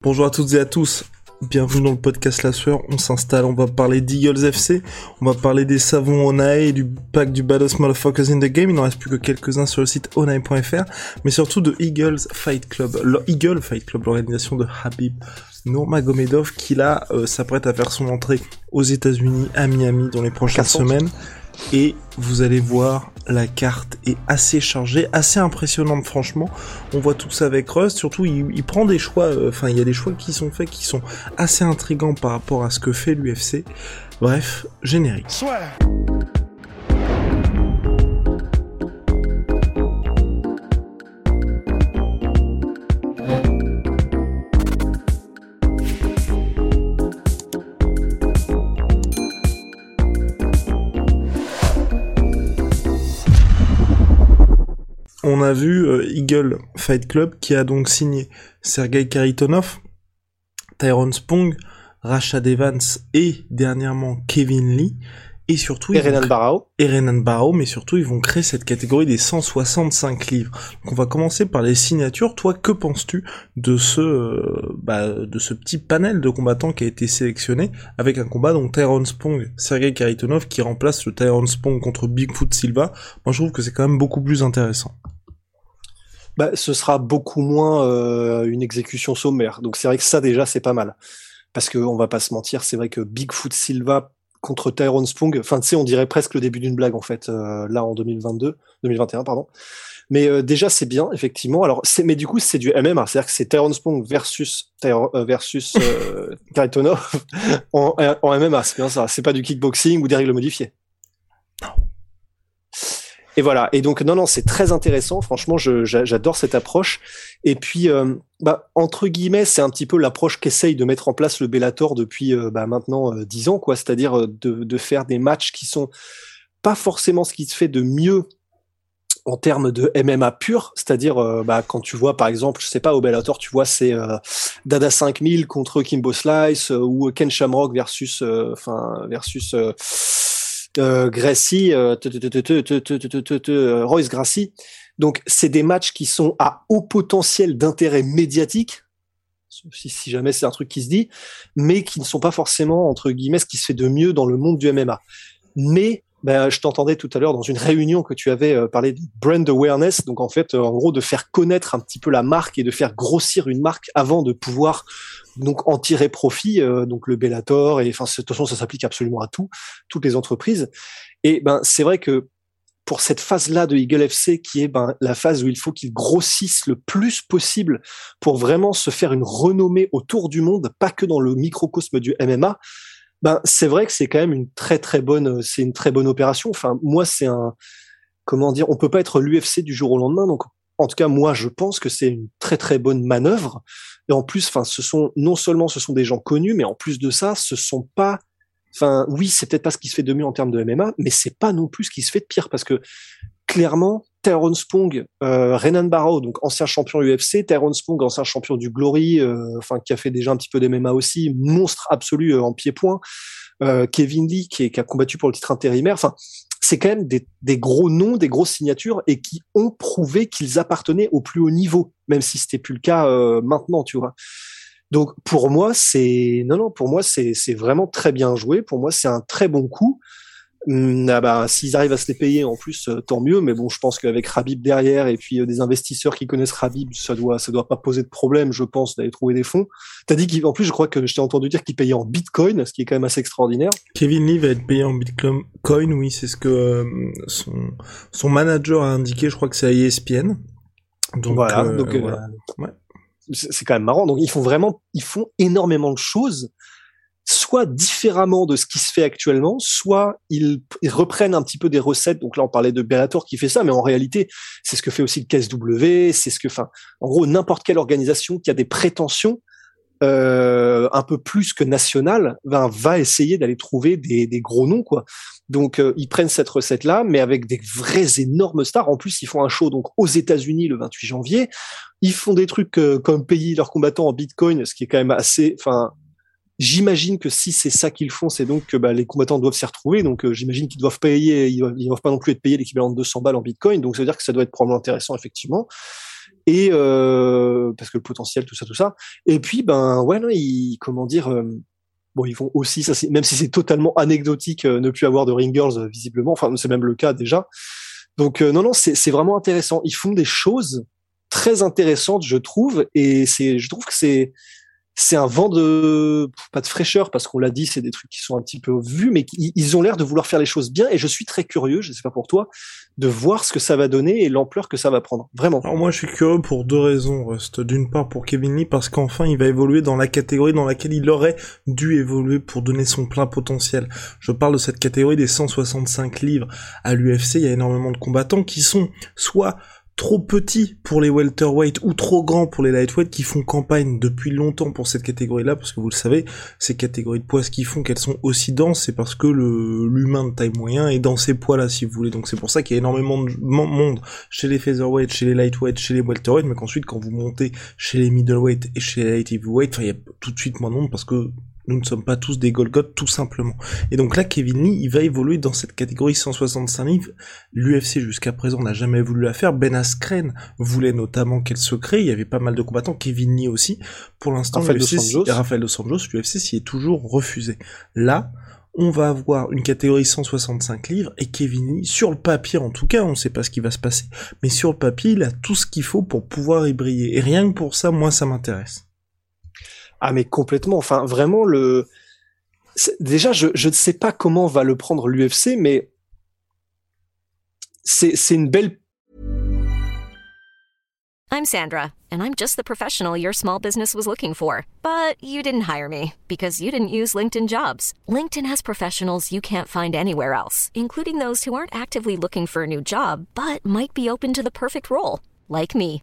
Bonjour à toutes et à tous. Bienvenue dans le podcast La Sueur. On s'installe, on va parler d'Eagles FC, on va parler des savons Onae et du pack du Baddest Motherfuckers in the Game. Il n'en reste plus que quelques-uns sur le site onae.fr, mais surtout de Eagles Fight Club. Le Eagle Fight Club, l'organisation de Habib Nurmagomedov qui là euh, s'apprête à faire son entrée aux États-Unis à Miami dans les prochaines semaines et vous allez voir la carte est assez chargée, assez impressionnante franchement. On voit tout ça avec Rust, surtout il, prend des choix, euh, enfin il y a des choix qui sont faits qui sont assez intrigants par rapport à ce que fait l'UFC. Bref, générique. On a vu euh, Eagle Fight Club qui a donc signé Sergei Karitonov, Tyrone Spong, Rashad Evans et dernièrement Kevin Lee. Et surtout, et Renan Barrow. Et Renan Barrow, mais surtout, ils vont créer cette catégorie des 165 livres. Donc, on va commencer par les signatures. Toi, que penses-tu de ce, euh, bah, de ce petit panel de combattants qui a été sélectionné avec un combat donc Tyrone Spong, Sergei Karitonov qui remplace le Tyrone Spong contre Bigfoot Silva? Moi, je trouve que c'est quand même beaucoup plus intéressant bah, ce sera beaucoup moins euh, une exécution sommaire. Donc c'est vrai que ça déjà c'est pas mal. Parce qu'on va pas se mentir, c'est vrai que Bigfoot Silva contre Tyrone Spong, enfin tu sais, on dirait presque le début d'une blague en fait, euh, là en 2022, 2021 pardon. Mais euh, déjà c'est bien effectivement. Alors c'est mais du coup c'est du MMA, c'est-à-dire que c'est Tyrone Spong versus versus Karitonov en, en MMA, c'est bien ça. C'est pas du kickboxing ou des règles modifiées. Et voilà. Et donc non, non, c'est très intéressant. Franchement, j'adore cette approche. Et puis, euh, bah, entre guillemets, c'est un petit peu l'approche qu'essaye de mettre en place le Bellator depuis euh, bah, maintenant euh, dix ans, quoi. C'est-à-dire de, faire des matchs qui sont pas forcément ce qui se fait de mieux en termes de MMA pur, c'est-à-dire bah, quand tu vois par exemple, je sais pas au Bellator, tu vois c'est Dada 5000 contre Kimbo Slice ou Ken Shamrock versus enfin versus euh, Gracie, Royce Gracie. Donc, c'est des matchs qui sont à haut potentiel d'intérêt médiatique, si, si jamais c'est un truc qui se dit, mais qui ne sont pas forcément, entre guillemets, ce qui se fait de mieux dans le monde du MMA. Mais ben, je t'entendais tout à l'heure dans une réunion que tu avais parlé de brand awareness, donc en fait, en gros, de faire connaître un petit peu la marque et de faire grossir une marque avant de pouvoir donc en tirer profit, euh, donc le Bellator et enfin de toute façon ça s'applique absolument à tout, toutes les entreprises. Et ben c'est vrai que pour cette phase-là de Eagle FC, qui est ben, la phase où il faut qu'ils grossissent le plus possible pour vraiment se faire une renommée autour du monde, pas que dans le microcosme du MMA, ben c'est vrai que c'est quand même une très très bonne, c'est une très bonne opération. Enfin moi c'est un, comment dire, on peut pas être l'UFC du jour au lendemain, donc en tout cas, moi, je pense que c'est une très très bonne manœuvre. Et en plus, enfin, ce sont non seulement ce sont des gens connus, mais en plus de ça, ce sont pas. Enfin, oui, c'est peut-être pas ce qui se fait de mieux en termes de MMA, mais c'est pas non plus ce qui se fait de pire parce que clairement, Tyrone Spong, euh, Renan Barrow, donc ancien champion UFC, Tyrone Spong, ancien champion du Glory, euh, enfin qui a fait déjà un petit peu d'MMA aussi, monstre absolu euh, en pied-point. Kevin Lee qui, a combattu pour le titre intérimaire. Enfin, c'est quand même des, des, gros noms, des grosses signatures et qui ont prouvé qu'ils appartenaient au plus haut niveau, même si c'était plus le cas maintenant, tu vois. Donc pour moi, c'est non non, pour moi c'est c'est vraiment très bien joué. Pour moi, c'est un très bon coup. Hum, ah bah, s'ils arrivent à se les payer en plus, euh, tant mieux. Mais bon, je pense qu'avec Rabib derrière et puis euh, des investisseurs qui connaissent Rabib, ça doit, ça doit pas poser de problème, je pense, d'aller trouver des fonds. T'as dit qu'en plus, je crois que je t'ai entendu dire qu'il payait en Bitcoin, ce qui est quand même assez extraordinaire. Kevin Lee va être payé en Bitcoin, oui, c'est ce que euh, son, son manager a indiqué. Je crois que c'est à ESPN. Donc voilà. donc ouais. c'est quand même marrant. Donc ils font vraiment, ils font énormément de choses soit différemment de ce qui se fait actuellement, soit ils, reprennent un petit peu des recettes. Donc là, on parlait de Bellator qui fait ça, mais en réalité, c'est ce que fait aussi le KSW, c'est ce que, enfin, en gros, n'importe quelle organisation qui a des prétentions euh, un peu plus que nationales ben, va essayer d'aller trouver des, des, gros noms, quoi. Donc euh, ils prennent cette recette là, mais avec des vrais énormes stars. En plus, ils font un show donc aux États-Unis le 28 janvier. Ils font des trucs euh, comme payer leurs combattants en Bitcoin, ce qui est quand même assez. Enfin, j'imagine que si c'est ça qu'ils font, c'est donc que bah, les combattants doivent s'y retrouver. Donc euh, j'imagine qu'ils doivent payer, ils doivent, doivent pas non plus être payés l'équivalent de 200 balles en Bitcoin. Donc ça veut dire que ça doit être probablement intéressant effectivement. Et parce que le potentiel, tout ça, tout ça. Et puis ben ouais, non, ils, comment dire Bon, ils vont aussi, ça, même si c'est totalement anecdotique, euh, ne plus avoir de ring girls euh, visiblement. Enfin, c'est même le cas déjà. Donc euh, non, non, c'est vraiment intéressant. Ils font des choses très intéressantes, je trouve, et c'est, je trouve que c'est c'est un vent de pas de fraîcheur parce qu'on l'a dit, c'est des trucs qui sont un petit peu vus, mais ils ont l'air de vouloir faire les choses bien. Et je suis très curieux, je sais pas pour toi, de voir ce que ça va donner et l'ampleur que ça va prendre. Vraiment. Alors moi, je suis curieux pour deux raisons, Rust. D'une part pour Kevin Lee parce qu'enfin, il va évoluer dans la catégorie dans laquelle il aurait dû évoluer pour donner son plein potentiel. Je parle de cette catégorie des 165 livres à l'UFC. Il y a énormément de combattants qui sont soit trop petits pour les welterweight ou trop grands pour les lightweight qui font campagne depuis longtemps pour cette catégorie-là, parce que vous le savez, ces catégories de poids, ce qui font qu'elles sont aussi denses, c'est parce que le l'humain de taille moyen est dans ces poids-là, si vous voulez. Donc c'est pour ça qu'il y a énormément de monde chez les featherweight, chez les lightweight, chez les welterweight, mais qu'ensuite quand vous montez chez les middleweight et chez les heavyweight, il y a tout de suite moins de monde parce que nous ne sommes pas tous des Golgoth tout simplement. Et donc là, Kevin Lee, il va évoluer dans cette catégorie 165 livres. L'UFC jusqu'à présent n'a jamais voulu la faire. Ben Askren voulait notamment qu'elle se crée. Il y avait pas mal de combattants. Kevin Lee aussi. Pour l'instant, Rafael Dos Anjos, l'UFC s'y est toujours refusé. Là, on va avoir une catégorie 165 livres et Kevin Lee, sur le papier en tout cas, on ne sait pas ce qui va se passer, mais sur le papier, il a tout ce qu'il faut pour pouvoir y briller. Et rien que pour ça, moi, ça m'intéresse. Ah mais complètement. Enfin vraiment le. Déjà je je ne sais pas comment va le prendre l'UFC, mais c'est c'est une belle. I'm Sandra, and I'm just the professional your small business was looking for, but you didn't hire me because you didn't use LinkedIn Jobs. LinkedIn has professionals you can't find anywhere else, including those who aren't actively looking for a new job but might be open to the perfect role, like me.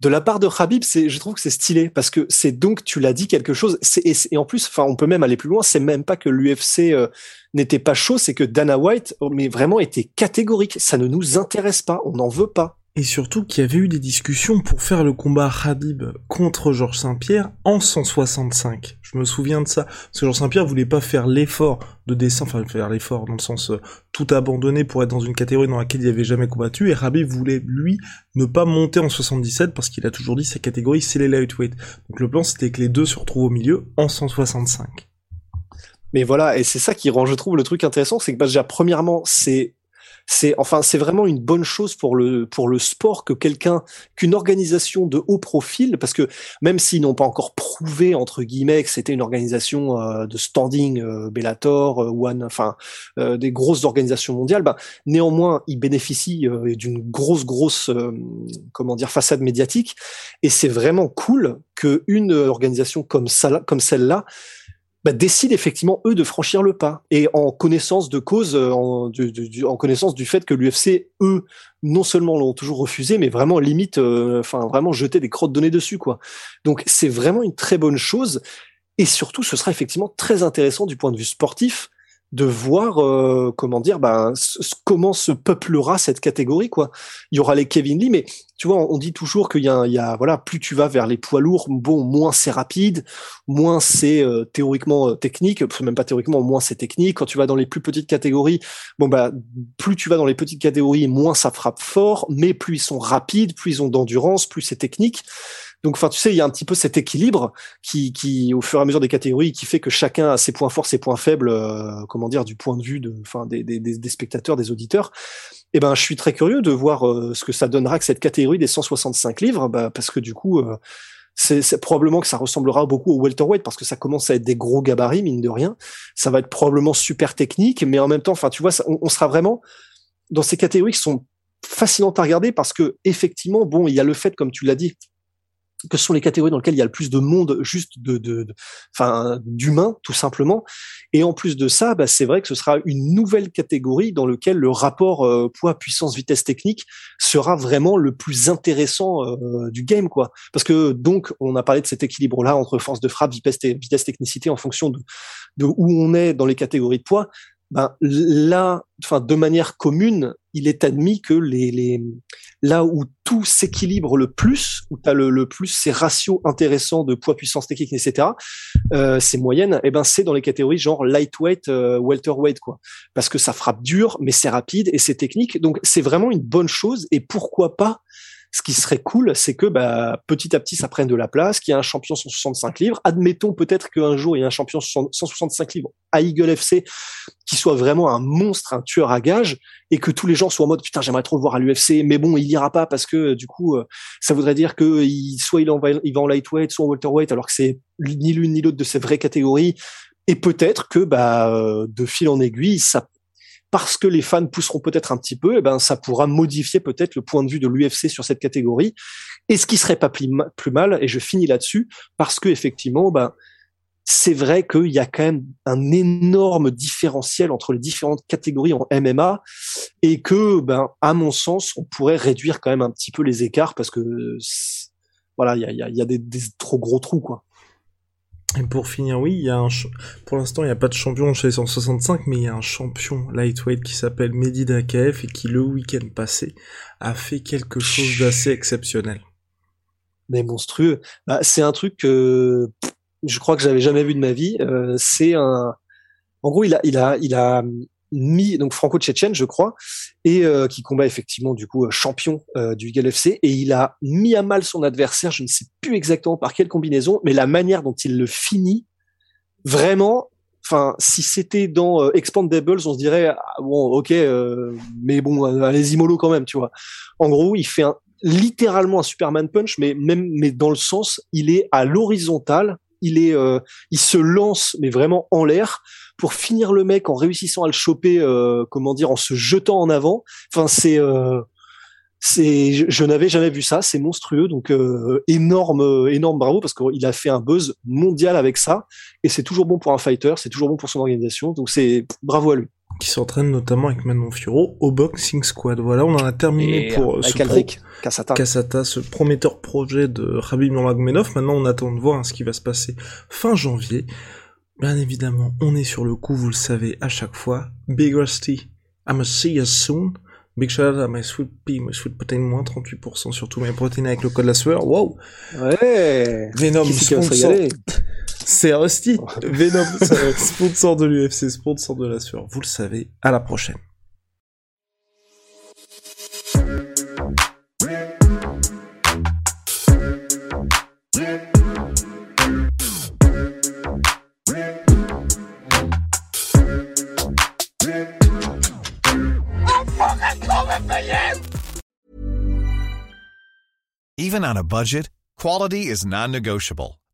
De la part de Khabib, c'est je trouve que c'est stylé parce que c'est donc tu l'as dit quelque chose et, et, en plus enfin on peut même aller plus loin, c'est même pas que l'UFC euh, n'était pas chaud, c'est que Dana White, mais vraiment était catégorique. Ça ne nous intéresse pas, on n'en veut pas. Et surtout qu'il y avait eu des discussions pour faire le combat Habib contre Georges Saint-Pierre en 165. Je me souviens de ça. Parce que Georges Saint-Pierre voulait pas faire l'effort de descendre, enfin faire l'effort dans le sens euh, tout abandonner pour être dans une catégorie dans laquelle il avait jamais combattu. Et Habib voulait, lui, ne pas monter en 77 parce qu'il a toujours dit sa catégorie c'est les lightweight. Donc le plan c'était que les deux se retrouvent au milieu en 165. Mais voilà, et c'est ça qui rend, je trouve, le truc intéressant, c'est que bah, déjà, premièrement, c'est c'est enfin c'est vraiment une bonne chose pour le pour le sport que quelqu'un qu'une organisation de haut profil parce que même s'ils n'ont pas encore prouvé entre guillemets que c'était une organisation euh, de standing euh, Bellator euh, One enfin des grosses organisations mondiales bah, néanmoins ils bénéficient d'une grosse grosse comment dire façade médiatique. Et c'est vraiment cool que une organisation comme ça comme celle-là bah, décident effectivement eux de franchir le pas et en connaissance de cause, euh, en, en connaissance du fait que l'UFC eux non seulement l'ont toujours refusé, mais vraiment limite, euh, enfin vraiment jeter des crottes données dessus quoi. Donc c'est vraiment une très bonne chose et surtout ce sera effectivement très intéressant du point de vue sportif de voir euh, comment dire ben comment se peuplera cette catégorie quoi. Il y aura les Kevin Lee mais tu vois on, dit toujours qu'il y y a voilà plus tu vas vers les poids lourds bon moins c'est rapide moins c'est euh, théoriquement euh, technique même pas théoriquement moins c'est technique. Quand tu vas dans les plus petites catégories bon bah plus tu vas dans les petites catégories moins ça frappe fort mais plus ils sont rapides plus ils ont d'endurance plus c'est technique donc, enfin, tu sais, il y a un petit peu cet équilibre qui, qui, au fur et à mesure des catégories, qui fait que chacun a ses points forts, ses points faibles, euh, comment dire, du point de vue de, enfin, des, des, des, spectateurs, des auditeurs. Eh ben, je suis très curieux de voir euh, ce que ça donnera que cette catégorie des 165 livres, bah, parce que du coup, euh, c'est probablement que ça ressemblera beaucoup au welterweight parce que ça commence à être des gros gabarits mine de rien. Ça va être probablement super technique, mais en même temps, enfin tu vois, on, sera vraiment dans ces catégories qui sont fascinantes à regarder parce que effectivement, bon, il y a le fait, comme tu l'as dit, que ce sont les catégories dans lesquelles il y a le plus de monde juste de, de, d'humains tout simplement. Et en plus de ça, bah, c'est vrai que ce sera une nouvelle catégorie dans laquelle le rapport euh, poids, puissance, vitesse technique sera vraiment le plus intéressant euh, du game, quoi. Parce que donc, on a parlé de cet équilibre-là entre force de frappe, vitesse, vitesse technicité en fonction de, de où on est dans les catégories de poids ben là, enfin de manière commune, il est admis que les, les là où tout s'équilibre le plus, où tu as le, le, plus ces ratios intéressants de poids, puissance technique, etc., euh, ces moyennes, eh ben c'est dans les catégories genre lightweight, euh, welterweight, quoi, parce que ça frappe dur, mais c'est rapide et c'est technique, donc c'est vraiment une bonne chose. Et pourquoi pas ce qui serait cool, c'est que bah, petit à petit, ça prenne de la place, qu'il y a un champion 165 livres. Admettons peut-être qu'un jour, il y a un champion 165 livres à Eagle FC qui soit vraiment un monstre, un tueur à gages, et que tous les gens soient en mode putain, j'aimerais trop le voir à l'UFC, mais bon, il ira pas parce que du coup, euh, ça voudrait dire que il, soit il, en va, il va en lightweight, soit en welterweight, alors que c'est ni l'une ni l'autre de ces vraies catégories. Et peut-être que bah, euh, de fil en aiguille, ça parce que les fans pousseront peut-être un petit peu, et eh ben ça pourra modifier peut-être le point de vue de l'UFC sur cette catégorie. Et ce qui serait pas plus mal, et je finis là-dessus, parce que effectivement, ben c'est vrai qu'il y a quand même un énorme différentiel entre les différentes catégories en MMA et que, ben, à mon sens, on pourrait réduire quand même un petit peu les écarts parce que, voilà, il y a, des, des, trop gros trous, quoi. Et pour finir, oui, il y a un pour l'instant, il n'y a pas de champion chez les 165, mais il y a un champion lightweight qui s'appelle Mehdi Dakaef et qui, le week-end passé, a fait quelque chose d'assez exceptionnel. Mais monstrueux. Bah, c'est un truc que je crois que j'avais jamais vu de ma vie. Euh, c'est un, en gros, il a, il a mis donc franco-tchétchène, je crois, et euh, qui combat effectivement du coup euh, champion euh, du FC, et il a mis à mal son adversaire. Je ne sais plus exactement par quelle combinaison, mais la manière dont il le finit, vraiment. Enfin, si c'était dans Expandables, on se dirait ah, bon, ok, mais bon, allez-y mollo quand même, tu vois. En gros, il fait un, littéralement un Superman punch, mais même mais dans le sens, il est à l'horizontale, il est, il se lance mais vraiment en l'air pour finir le mec en réussissant à le choper, euh, comment dire, en se jetant en avant. Enfin, c'est euh, c'est je, n'avais jamais vu ça, c'est monstrueux donc euh, énorme énorme bravo parce qu'il a fait un buzz mondial avec ça et c'est toujours bon pour un fighter, c'est toujours bon pour son organisation donc c'est bravo à lui. Qui s'entraîne notamment avec Manon Fioro au Boxing Squad. Voilà, on en a terminé pour ce Aldric, Kassata. ce prometteur projet de Rabib Nurmagomedov. Maintenant, on attend de voir hein, ce qui va se passer fin janvier. Bien évidemment, on est sur le coup, vous le savez à chaque fois. Big Rusty, I'ma see you soon. Big shout out à my sweet pea, my sweet protein, moins 38% sur tous mes protéines avec le code la sueur. Wow! Ouais! Venom, sponsor. C'est Rusty. Venom, sponsor de l'UFC, sponsor de la sueur. Vous le savez. À la prochaine. Even on a budget, quality is non-negotiable.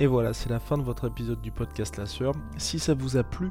Et voilà, c'est la fin de votre épisode du podcast La Sœur. Si ça vous a plu,